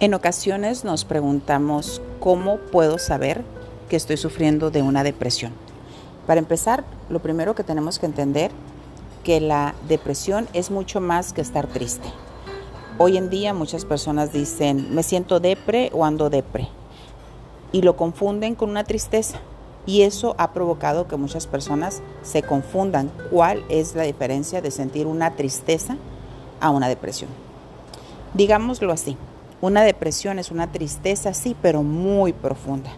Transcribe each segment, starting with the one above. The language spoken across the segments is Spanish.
En ocasiones nos preguntamos cómo puedo saber que estoy sufriendo de una depresión. Para empezar, lo primero que tenemos que entender que la depresión es mucho más que estar triste. Hoy en día muchas personas dicen, me siento depre o ando depre. Y lo confunden con una tristeza. Y eso ha provocado que muchas personas se confundan cuál es la diferencia de sentir una tristeza a una depresión. Digámoslo así, una depresión es una tristeza, sí, pero muy profunda,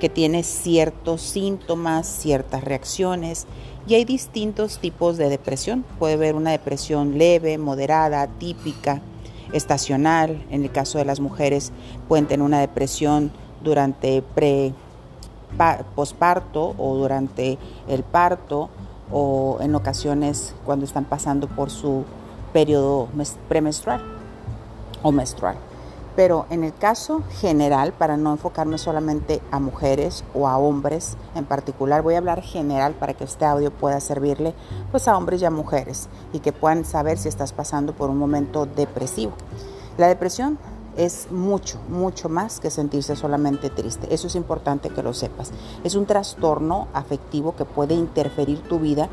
que tiene ciertos síntomas, ciertas reacciones y hay distintos tipos de depresión. Puede haber una depresión leve, moderada, típica, estacional. En el caso de las mujeres pueden tener una depresión durante pre posparto o durante el parto o en ocasiones cuando están pasando por su periodo premenstrual o menstrual. Pero en el caso general, para no enfocarme solamente a mujeres o a hombres en particular, voy a hablar general para que este audio pueda servirle pues a hombres y a mujeres y que puedan saber si estás pasando por un momento depresivo. La depresión es mucho, mucho más que sentirse solamente triste. Eso es importante que lo sepas. Es un trastorno afectivo que puede interferir tu vida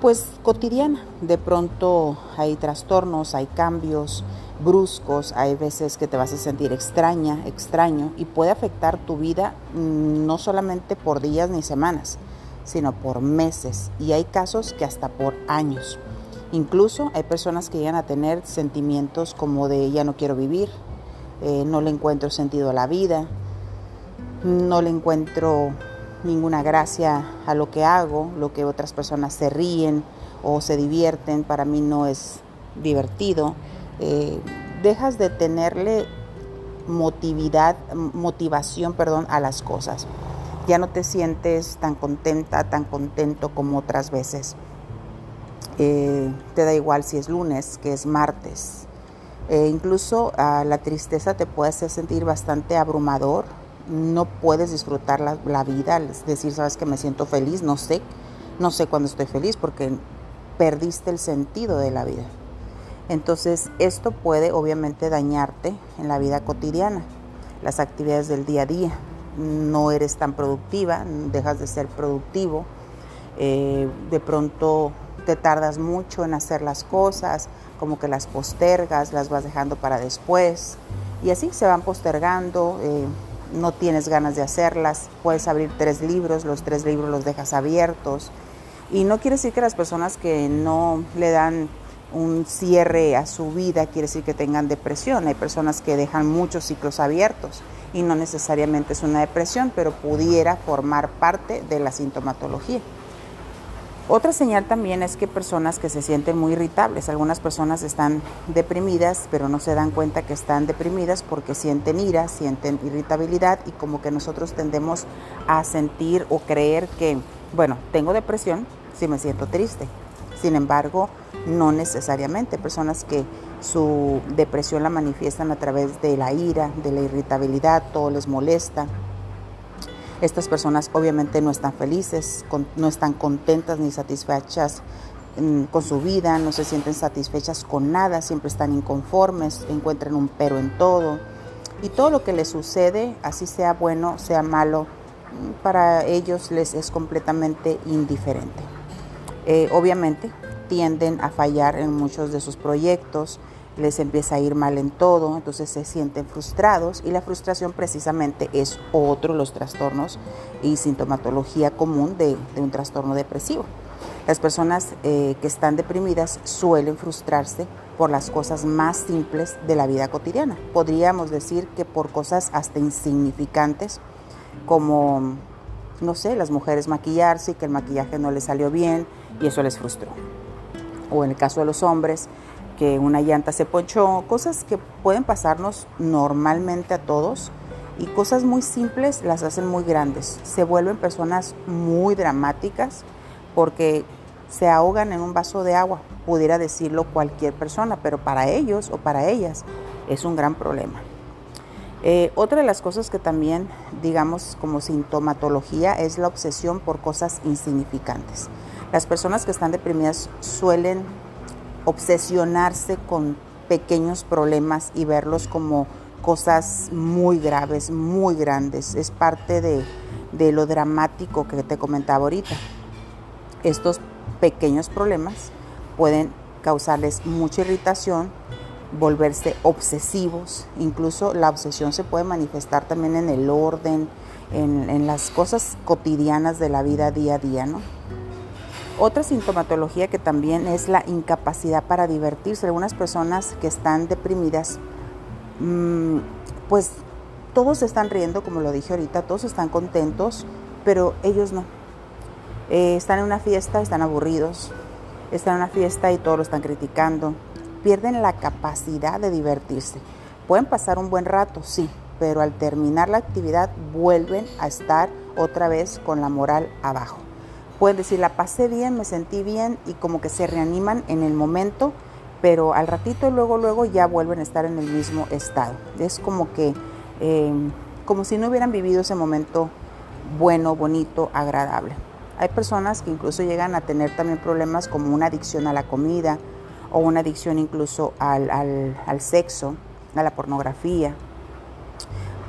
pues cotidiana. De pronto hay trastornos, hay cambios, bruscos, hay veces que te vas a sentir extraña, extraño y puede afectar tu vida mm, no solamente por días ni semanas, sino por meses y hay casos que hasta por años. Incluso hay personas que llegan a tener sentimientos como de ya no quiero vivir, eh, no le encuentro sentido a la vida, no le encuentro ninguna gracia a lo que hago, lo que otras personas se ríen o se divierten, para mí no es divertido. Eh, dejas de tenerle motividad, motivación perdón, a las cosas. Ya no te sientes tan contenta, tan contento como otras veces. Eh, te da igual si es lunes, que es martes. Eh, incluso ah, la tristeza te puede hacer sentir bastante abrumador. No puedes disfrutar la, vida, es decir, sabes que me siento feliz, no sé, no sé cuándo estoy feliz porque perdiste el sentido de la vida. Entonces esto puede obviamente dañarte en la vida cotidiana, las actividades del día a día. No eres tan productiva, dejas de ser productivo, eh, de pronto te tardas mucho en hacer las cosas, como que las postergas, las vas dejando para después y así se van postergando. Eh, no tienes ganas de hacerlas, puedes abrir tres libros, los tres libros los dejas abiertos. Y no quiere decir que las personas que no le dan un cierre a su vida quiere decir que tengan depresión. Hay personas que dejan muchos ciclos abiertos y no necesariamente es una depresión, pero pudiera formar parte de la sintomatología. Otra señal también es que personas que se sienten muy irritables, algunas personas están deprimidas, pero no se dan cuenta que están deprimidas porque sienten ira, sienten irritabilidad y como que nosotros tendemos a sentir o creer que, bueno, tengo depresión si me siento triste. Sin embargo, no necesariamente. Personas que su depresión la manifiestan a través de la ira, de la irritabilidad, todo les molesta. Estas personas obviamente no están felices, no están contentas ni satisfechas mm, con su vida, no se sienten satisfechas con nada, siempre están inconformes, encuentran un pero en todo. Y todo lo que les sucede, así sea bueno, sea malo, mm, para ellos les es completamente indiferente. Eh, obviamente tienden a fallar en muchos de sus proyectos, les empieza a ir mal en todo, entonces se sienten frustrados y la frustración precisamente es otro de los trastornos y sintomatología común de, un trastorno depresivo. Las personas eh, que están deprimidas suelen frustrarse por las cosas más simples de la vida cotidiana. Podríamos decir que por cosas hasta insignificantes como, no sé, las mujeres maquillarse y que el maquillaje no les salió bien y eso les frustró o en el caso de los hombres, que una llanta se ponchó, cosas que pueden pasarnos normalmente a todos y cosas muy simples las hacen muy grandes. Se vuelven personas muy dramáticas porque se ahogan en un vaso de agua, pudiera decirlo cualquier persona, pero para ellos o para ellas es un gran problema. Eh, otra de las cosas que también, digamos, como sintomatología es la obsesión por cosas insignificantes. Las personas que están deprimidas suelen obsesionarse con pequeños problemas y verlos como cosas muy graves, muy grandes. Es parte de, de lo dramático que te comentaba ahorita. Estos pequeños problemas pueden causarles mucha irritación, volverse obsesivos, incluso la obsesión se puede manifestar también en el orden, en, las cosas cotidianas de la vida día a día, ¿no? Otra sintomatología que también es la incapacidad para divertirse. Algunas personas que están deprimidas, mm, pues todos están riendo, como lo dije ahorita, todos están contentos, pero ellos no. Eh, están en una fiesta, están aburridos, están en una fiesta y todos lo están criticando. Pierden la capacidad de divertirse. Pueden pasar un buen rato, sí, pero al terminar la actividad vuelven a estar otra vez con la moral abajo. Pueden decir, la pasé bien, me sentí bien y como que se reaniman en el momento, pero al ratito luego, luego ya vuelven a estar en el mismo estado. Es como que, eh, como si no hubieran vivido ese momento bueno, bonito, agradable. Hay personas que incluso llegan a tener también problemas como una adicción a la comida o una adicción incluso al, al sexo, a la pornografía,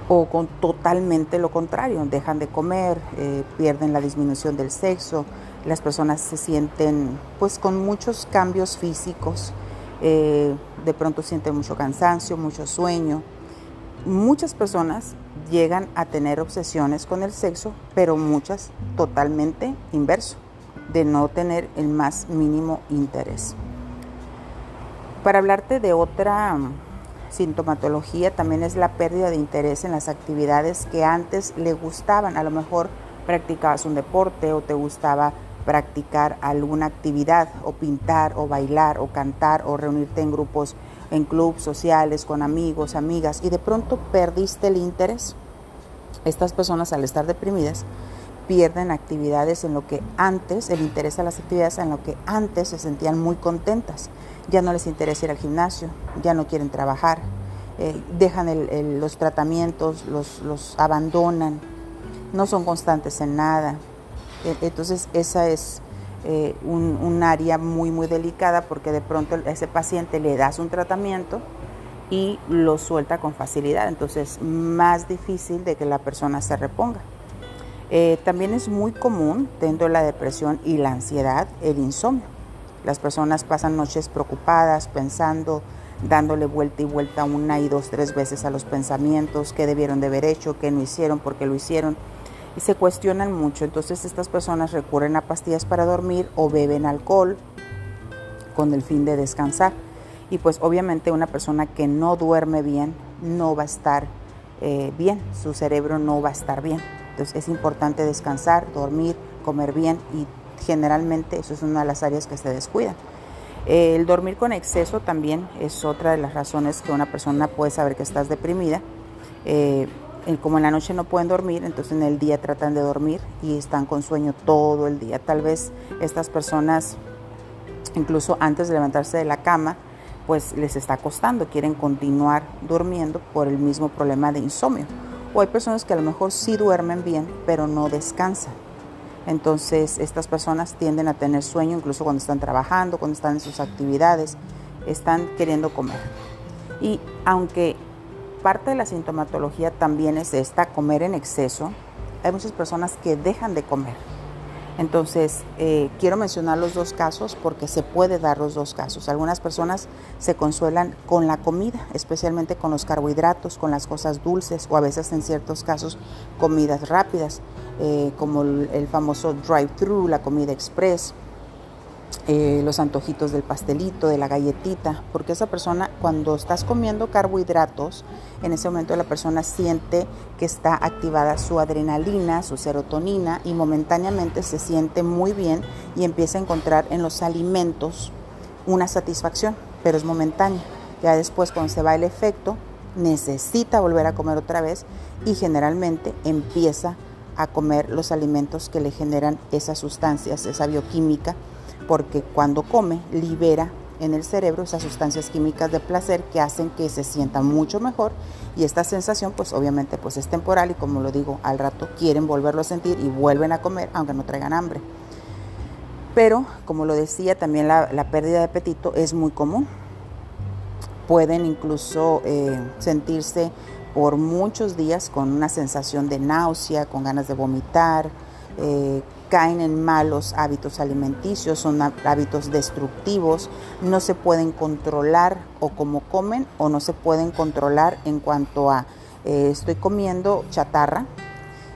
o con totalmente lo contrario, dejan de comer, eh, pierden la disminución del sexo, las personas se sienten pues con muchos cambios físicos, eh, de pronto sienten mucho cansancio, mucho sueño. Muchas personas llegan a tener obsesiones con el sexo, pero muchas totalmente inverso, de no tener el más mínimo interés. Para hablarte de otra sintomatología también es la pérdida de interés en las actividades que antes le gustaban. A lo mejor practicabas un deporte o te gustaba practicar alguna actividad o pintar o bailar o cantar o reunirte en grupos, en clubes sociales con amigos, amigas y de pronto perdiste el interés. Estas personas al estar deprimidas pierden actividades en lo que antes, el interés a las actividades en lo que antes se sentían muy contentas ya no les interesa ir al gimnasio, ya no quieren trabajar, eh, dejan los tratamientos, los, abandonan, no son constantes en nada. E, entonces esa es eh, un, área muy, muy delicada porque de pronto a ese paciente le das un tratamiento y lo suelta con facilidad, entonces más difícil de que la persona se reponga. Eh, también es muy común dentro de la depresión y la ansiedad el insomnio. Las personas pasan noches preocupadas, pensando, dándole vuelta y vuelta una y dos, tres veces a los pensamientos, qué debieron de haber hecho, qué no hicieron, por qué lo hicieron. Y se cuestionan mucho. Entonces estas personas recurren a pastillas para dormir o beben alcohol con el fin de descansar. Y pues obviamente una persona que no duerme bien no va a estar eh, bien, su cerebro no va a estar bien. Entonces es importante descansar, dormir, comer bien y generalmente eso es una de las áreas que se descuidan. El dormir con exceso también es otra de las razones que una persona puede saber que estás deprimida. Eh, como en la noche no pueden dormir, entonces en el día tratan de dormir y están con sueño todo el día. Tal vez estas personas, incluso antes de levantarse de la cama, pues les está costando, quieren continuar durmiendo por el mismo problema de insomnio. O hay personas que a lo mejor sí duermen bien, pero no descansan. Entonces estas personas tienden a tener sueño incluso cuando están trabajando, cuando están en sus actividades, están queriendo comer. Y aunque parte de la sintomatología también es esta, comer en exceso, hay muchas personas que dejan de comer. Entonces, eh, quiero mencionar los dos casos porque se puede dar los dos casos. Algunas personas se consuelan con la comida, especialmente con los carbohidratos, con las cosas dulces o a veces en ciertos casos comidas rápidas, eh, como el, famoso drive-thru, la comida express. Eh, los antojitos del pastelito, de la galletita, porque esa persona cuando estás comiendo carbohidratos, en ese momento la persona siente que está activada su adrenalina, su serotonina y momentáneamente se siente muy bien y empieza a encontrar en los alimentos una satisfacción, pero es momentánea. Ya después cuando se va el efecto, necesita volver a comer otra vez y generalmente empieza a comer los alimentos que le generan esas sustancias, esa bioquímica porque cuando come libera en el cerebro esas sustancias químicas de placer que hacen que se sienta mucho mejor y esta sensación pues obviamente pues es temporal y como lo digo al rato quieren volverlo a sentir y vuelven a comer aunque no traigan hambre. Pero como lo decía también la, pérdida de apetito es muy común pueden incluso eh, sentirse por muchos días con una sensación de náusea, con ganas de vomitar, eh, caen en malos hábitos alimenticios, son hábitos destructivos, no se pueden controlar o como comen o no se pueden controlar en cuanto a eh, estoy comiendo chatarra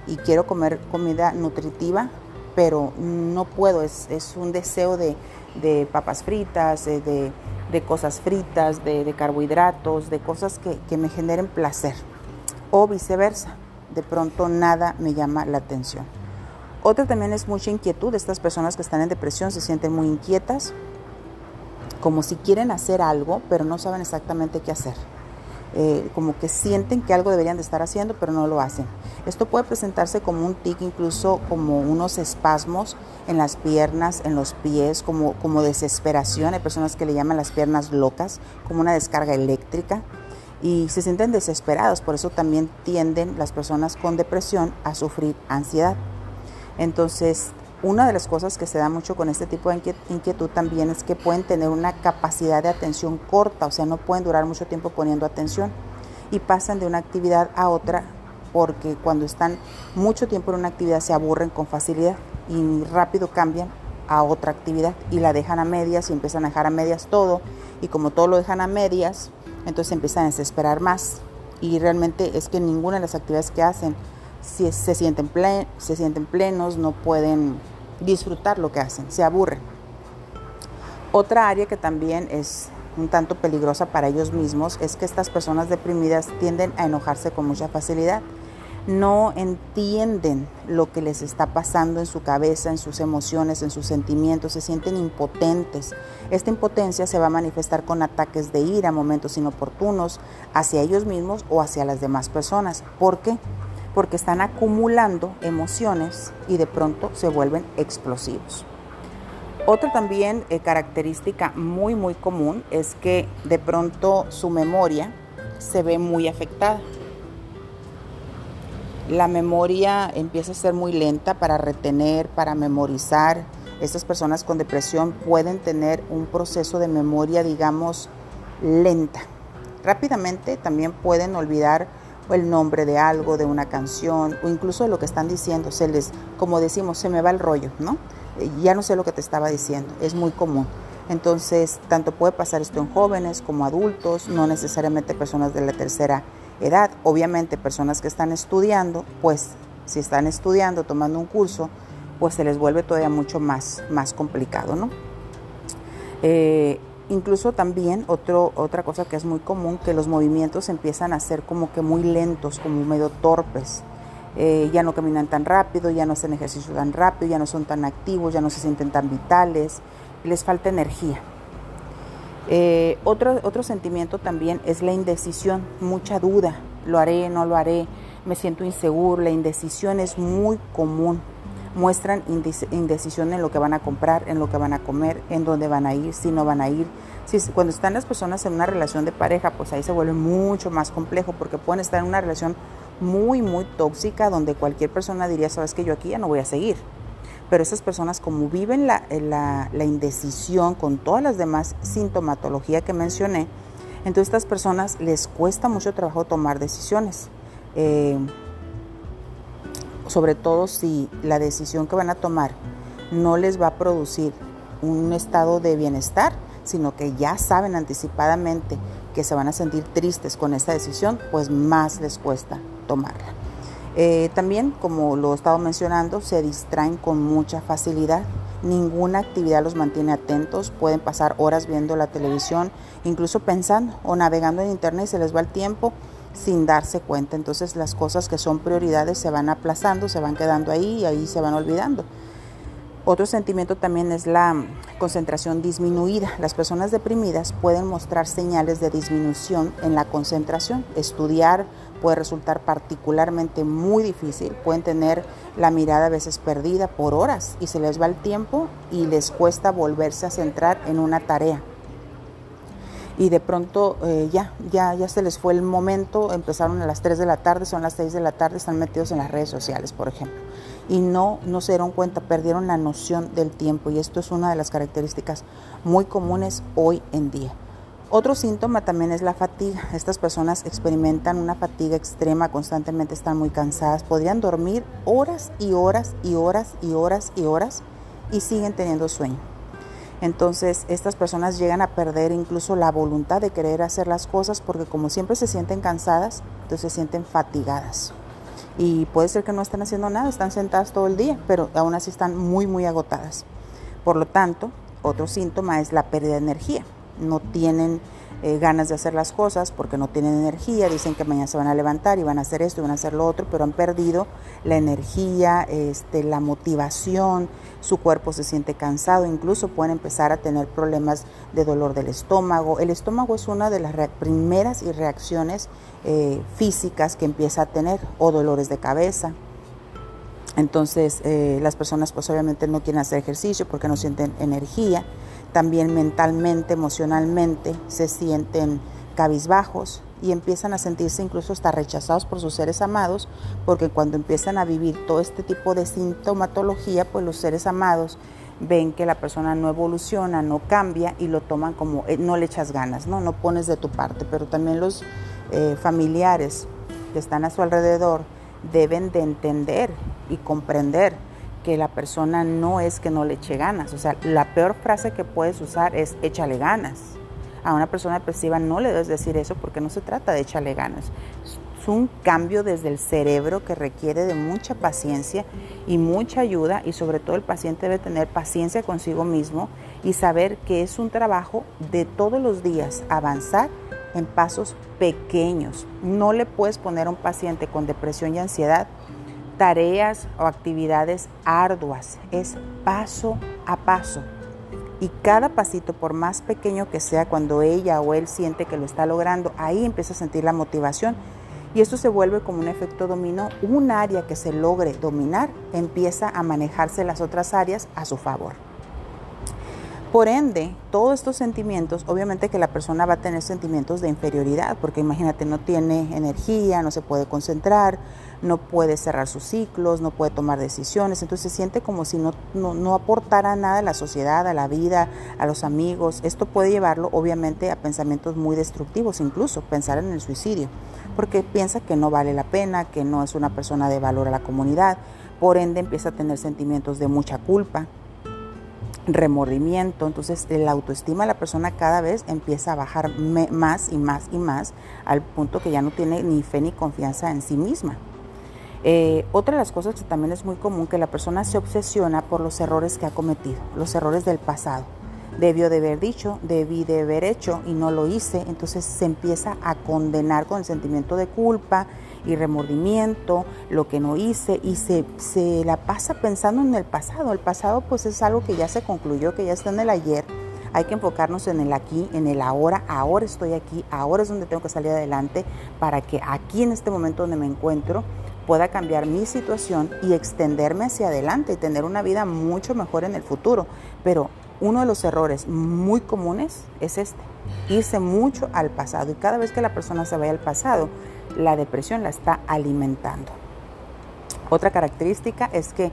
y quiero comer comida nutritiva, pero no puedo, es, un deseo de, papas fritas, de, cosas fritas, de, carbohidratos, de cosas que, que me generen placer o viceversa, de pronto nada me llama la atención. Otra también es mucha inquietud. Estas personas que están en depresión se sienten muy inquietas, como si quieren hacer algo, pero no saben exactamente qué hacer. Eh, como que sienten que algo deberían de estar haciendo, pero no lo hacen. Esto puede presentarse como un tic, incluso como unos espasmos en las piernas, en los pies, como, como desesperación. Hay personas que le llaman las piernas locas, como una descarga eléctrica. Y se sienten desesperados, por eso también tienden las personas con depresión a sufrir ansiedad. Entonces, una de las cosas que se da mucho con este tipo de inquietud también es que pueden tener una capacidad de atención corta, o sea, no pueden durar mucho tiempo poniendo atención y pasan de una actividad a otra porque cuando están mucho tiempo en una actividad se aburren con facilidad y rápido cambian a otra actividad y la dejan a medias y empiezan a dejar a medias todo y como todo lo dejan a medias, entonces empiezan a desesperar más. Y realmente es que ninguna de las actividades que hacen si se, sienten se sienten plenos, no pueden disfrutar lo que hacen, se aburren. Otra área que también es un tanto peligrosa para ellos mismos es que estas personas deprimidas tienden a enojarse con mucha facilidad. No entienden lo que les está pasando en su cabeza, en sus emociones, en sus sentimientos, se sienten impotentes. Esta impotencia se va a manifestar con ataques de ira, momentos inoportunos hacia ellos mismos o hacia las demás personas. ¿Por qué? Porque están acumulando emociones y de pronto se vuelven explosivos. Otra también eh, característica muy muy común es que de pronto su memoria se ve muy afectada. La memoria empieza a ser muy lenta para retener, para memorizar. Estas personas con depresión pueden tener un proceso de memoria, digamos, lenta. Rápidamente también pueden olvidar o el nombre de algo, de una canción o incluso lo que están diciendo, se les, como decimos, se me va el rollo, ¿no? Eh, ya no sé lo que te estaba diciendo, es muy común. Entonces, tanto puede pasar esto en jóvenes como adultos, no necesariamente personas de la tercera edad, obviamente personas que están estudiando, pues si están estudiando, tomando un curso, pues se les vuelve todavía mucho más, más complicado, ¿no? Eh, Incluso también otro, otra cosa que es muy común, que los movimientos empiezan a ser como que muy lentos, como medio torpes. Eh, ya no caminan tan rápido, ya no hacen ejercicio tan rápido, ya no son tan activos, ya no se sienten tan vitales, les falta energía. Eh, otro, otro sentimiento también es la indecisión, mucha duda, lo haré, no lo haré, me siento inseguro, la indecisión es muy común muestran indecisión en lo que van a comprar, en lo que van a comer, en dónde van a ir, si no van a ir. Si, cuando están las personas en una relación de pareja, pues ahí se vuelve mucho más complejo porque pueden estar en una relación muy, muy tóxica donde cualquier persona diría, sabes que yo aquí ya no voy a seguir. Pero esas personas como viven la, indecisión con todas las demás sintomatología que mencioné, entonces a estas personas les cuesta mucho trabajo tomar decisiones. Eh, sobre todo si la decisión que van a tomar no les va a producir un estado de bienestar, sino que ya saben anticipadamente que se van a sentir tristes con esta decisión, pues más les cuesta tomarla. Eh, también, como lo he estado mencionando, se distraen con mucha facilidad. Ninguna actividad los mantiene atentos. Pueden pasar horas viendo la televisión, incluso pensando o navegando en internet y se les va el tiempo sin darse cuenta. Entonces las cosas que son prioridades se van aplazando, se van quedando ahí y ahí se van olvidando. Otro sentimiento también es la concentración disminuida. Las personas deprimidas pueden mostrar señales de disminución en la concentración. Estudiar puede resultar particularmente muy difícil. Pueden tener la mirada a veces perdida por horas y se les va el tiempo y les cuesta volverse a centrar en una tarea y de pronto eh, ya, ya, ya se les fue el momento, empezaron a las 3 de la tarde, son las 6 de la tarde, están metidos en las redes sociales, por ejemplo. Y no, no se dieron cuenta, perdieron la noción del tiempo y esto es una de las características muy comunes hoy en día. Otro síntoma también es la fatiga. Estas personas experimentan una fatiga extrema, constantemente están muy cansadas, podrían dormir horas y horas y horas y horas y horas y siguen teniendo sueño. Entonces estas personas llegan a perder incluso la voluntad de querer hacer las cosas porque como siempre se sienten cansadas, entonces se sienten fatigadas. Y puede ser que no estén haciendo nada, están sentadas todo el día, pero aún así están muy, muy agotadas. Por lo tanto, otro síntoma es la pérdida de energía. No tienen eh, ganas de hacer las cosas porque no tienen energía, dicen que mañana se van a levantar y van a hacer esto y van a hacer lo otro, pero han perdido la energía, este, la motivación, su cuerpo se siente cansado, incluso pueden empezar a tener problemas de dolor del estómago. El estómago es una de las primeras reacciones eh, físicas que empieza a tener o dolores de cabeza. Entonces eh, las personas pues obviamente no quieren hacer ejercicio porque no sienten energía. También mentalmente, emocionalmente, se sienten cabizbajos y empiezan a sentirse incluso hasta rechazados por sus seres amados, porque cuando empiezan a vivir todo este tipo de sintomatología, pues los seres amados ven que la persona no evoluciona, no cambia y lo toman como eh, no le echas ganas, no, no pones de tu parte, pero también los eh, familiares que están a su alrededor deben de entender y comprender que la persona no es que no le eche ganas. O sea, la peor frase que puedes usar es échale ganas. A una persona depresiva no le debes decir eso porque no se trata de échale ganas. Es un cambio desde el cerebro que requiere de mucha paciencia y mucha ayuda y sobre todo el paciente debe tener paciencia consigo mismo y saber que es un trabajo de todos los días avanzar en pasos pequeños. No le puedes poner a un paciente con depresión y ansiedad tareas o actividades arduas, es paso a paso. Y cada pasito, por más pequeño que sea, cuando ella o él siente que lo está logrando, ahí empieza a sentir la motivación. Y esto se vuelve como un efecto dominó. Un área que se logre dominar empieza a manejarse las otras áreas a su favor. Por ende, todos estos sentimientos, obviamente que la persona va a tener sentimientos de inferioridad, porque imagínate, no tiene energía, no se puede concentrar, no puede cerrar sus ciclos, no puede tomar decisiones, entonces se siente como si no, no, aportara nada a la sociedad, a la vida, a los amigos. Esto puede llevarlo, obviamente, a pensamientos muy destructivos, incluso pensar en el suicidio, porque piensa que no vale la pena, que no es una persona de valor a la comunidad, por ende empieza a tener sentimientos de mucha culpa, remordimiento, entonces la autoestima de la persona cada vez empieza a bajar más y más y más al punto que ya no tiene ni fe ni confianza en sí misma. Eh, otra de las cosas que también es muy común que la persona se obsesiona por los errores que ha cometido, los errores del pasado. Debió de haber dicho, debí de haber hecho y no lo hice, entonces se empieza a condenar con el sentimiento de culpa, y remordimiento, lo que no hice y se, se la pasa pensando en el pasado. El pasado pues es algo que ya se concluyó, que ya está en el ayer. Hay que enfocarnos en el aquí, en el ahora. Ahora estoy aquí, ahora es donde tengo que salir adelante para que aquí en este momento donde me encuentro pueda cambiar mi situación y extenderme hacia adelante y tener una vida mucho mejor en el futuro. Pero uno de los errores muy comunes es este, irse mucho al pasado. Y cada vez que la persona se vaya al pasado, la depresión la está alimentando. Otra característica es que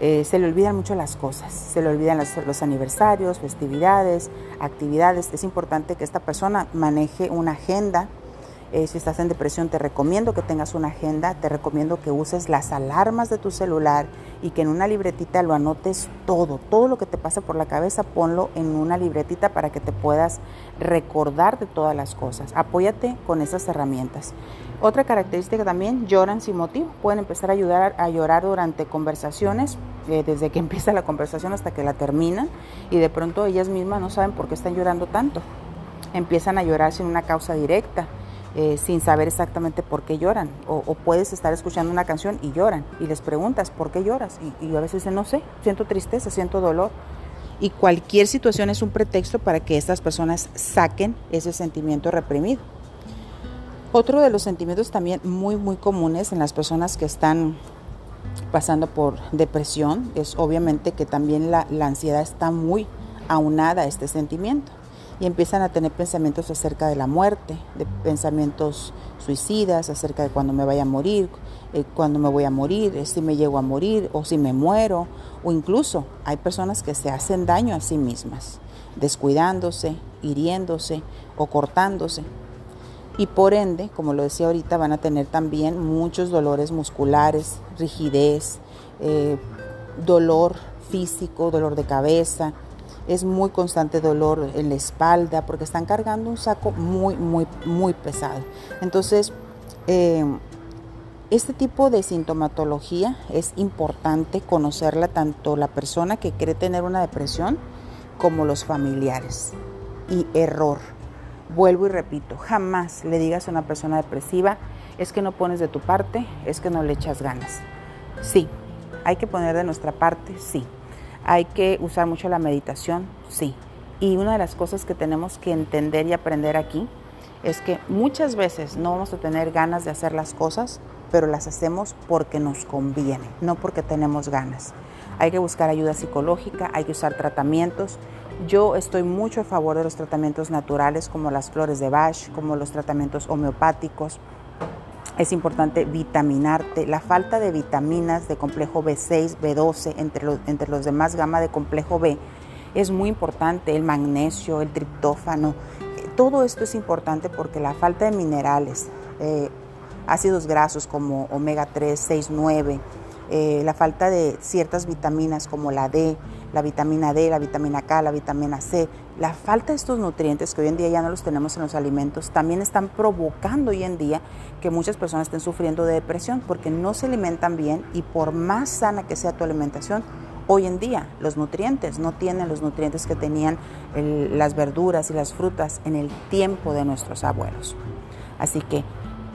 eh, se le olvidan mucho las cosas, se le olvidan los, aniversarios, festividades, actividades. Es importante que esta persona maneje una agenda. Eh, si estás en depresión, te recomiendo que tengas una agenda, te recomiendo que uses las alarmas de tu celular y que en una libretita lo anotes todo, todo lo que te pasa por la cabeza, ponlo en una libretita para que te puedas recordar de todas las cosas. Apóyate con esas herramientas. Otra característica también, lloran sin motivo. Pueden empezar a ayudar a llorar durante conversaciones, eh, desde que empieza la conversación hasta que la terminan, y de pronto ellas mismas no saben por qué están llorando tanto. Empiezan a llorar sin una causa directa, eh, sin saber exactamente por qué lloran. O, puedes estar escuchando una canción y lloran, y les preguntas, ¿por qué lloras? Y, y a veces dicen, no sé, siento tristeza, siento dolor. Y cualquier situación es un pretexto para que estas personas saquen ese sentimiento reprimido. Otro de los sentimientos también muy, muy comunes en las personas que están pasando por depresión es obviamente que también la, ansiedad está muy aunada a este sentimiento. Y empiezan a tener pensamientos acerca de la muerte, de pensamientos suicidas, acerca de cuando me vaya a morir, eh, cuando me voy a morir, eh, si me llego a morir o si me muero, o incluso hay personas que se hacen daño a sí mismas, descuidándose, hiriéndose o cortándose. Y por ende, como lo decía ahorita, van a tener también muchos dolores musculares, rigidez, eh, dolor físico, dolor de cabeza, es muy constante dolor en la espalda porque están cargando un saco muy, muy, muy pesado. Entonces, eh, este tipo de sintomatología es importante conocerla tanto la persona que quiere tener una depresión como los familiares. Y error. Vuelvo y repito, jamás le digas a una persona depresiva, es que no pones de tu parte, es que no le echas ganas. Sí, hay que poner de nuestra parte, sí. Hay que usar mucho la meditación, sí. Y una de las cosas que tenemos que entender y aprender aquí es que muchas veces no vamos a tener ganas de hacer las cosas, pero las hacemos porque nos conviene, no porque tenemos ganas. Hay que buscar ayuda psicológica, hay que usar tratamientos. Yo estoy mucho a favor de los tratamientos naturales como las flores de Bach, como los tratamientos homeopáticos es importante vitaminarte. La falta de vitaminas de complejo B6, B12, entre los, entre los demás gama de complejo B, es muy importante. El magnesio, el triptófano, todo esto es importante porque la falta de minerales, eh, ácidos grasos como omega 3, 6, 9, eh, la falta de ciertas vitaminas como la D, la vitamina D, la vitamina K, la vitamina C, la falta de estos nutrientes que hoy en día ya no los tenemos en los alimentos, también están provocando hoy en día que muchas personas estén sufriendo de depresión porque no se alimentan bien y por más sana que sea tu alimentación, hoy en día los nutrientes no tienen los nutrientes que tenían las verduras y las frutas en el tiempo de nuestros abuelos. Así que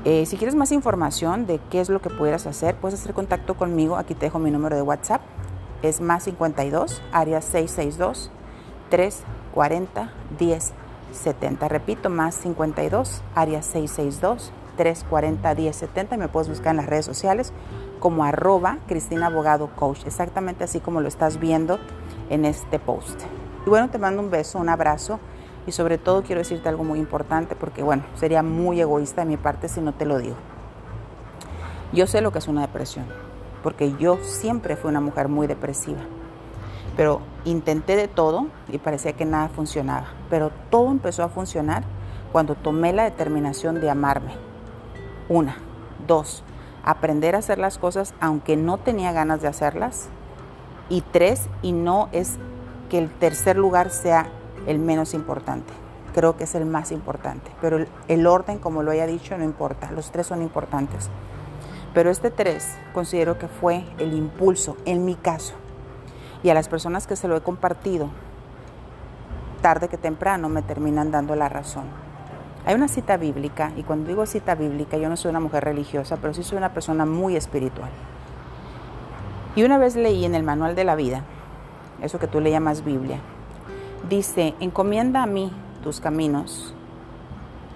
eh, si quieres más información de qué es lo que pudieras hacer, puedes hacer contacto conmigo. Aquí te dejo mi número de WhatsApp. Es más 52, área 662 340 1070. Repito, más 52, área 662 340 1070. Y me puedes buscar en las redes sociales como arroba Cristina Abogado Coach, exactamente así como lo estás viendo en este post. Y bueno, te mando un beso, un abrazo y sobre todo quiero decirte algo muy importante porque, bueno, sería muy egoísta de mi parte si no te lo digo. Yo sé lo que es una depresión, porque yo siempre fui una mujer muy depresiva. Pero intenté de todo y parecía que nada funcionaba. Pero todo empezó a funcionar cuando tomé la determinación de amarme. Una. Dos. Aprender a hacer las cosas aunque no tenía ganas de hacerlas. Y tres. Y no es que el tercer lugar sea el menos importante. Creo que es el más importante. Pero el, orden, como lo haya dicho, no importa. Los tres son importantes. Pero este tres considero que fue el impulso, en mi caso. Y a las personas que se lo he compartido, tarde que temprano me terminan dando la razón. Hay una cita bíblica, y cuando digo cita bíblica, yo no soy una mujer religiosa, pero sí soy una persona muy espiritual. Y una vez leí en el manual de la vida, eso que tú le llamas Biblia, Dice, encomienda a mí tus caminos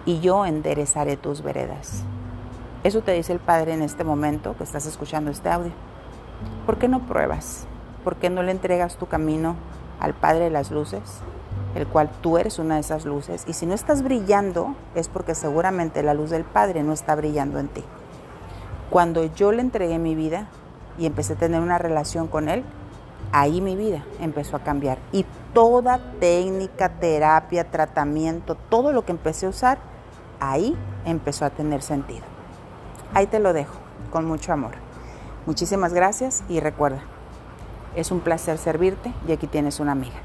y yo enderezaré tus veredas. Eso te dice el Padre en este momento que estás escuchando este audio. ¿Por qué no pruebas? ¿Por qué no le entregas tu camino al Padre de las Luces, el cual tú eres una de esas luces? Y si no estás brillando, es porque seguramente la luz del Padre no está brillando en ti. Cuando yo le entregué mi vida y empecé a tener una relación con Él, ahí mi vida empezó a cambiar. Y toda técnica, terapia, tratamiento, todo lo que empecé a usar, ahí empezó a tener sentido. Ahí te lo dejo, con mucho amor. Muchísimas gracias y recuerda, es un placer servirte y aquí tienes una amiga.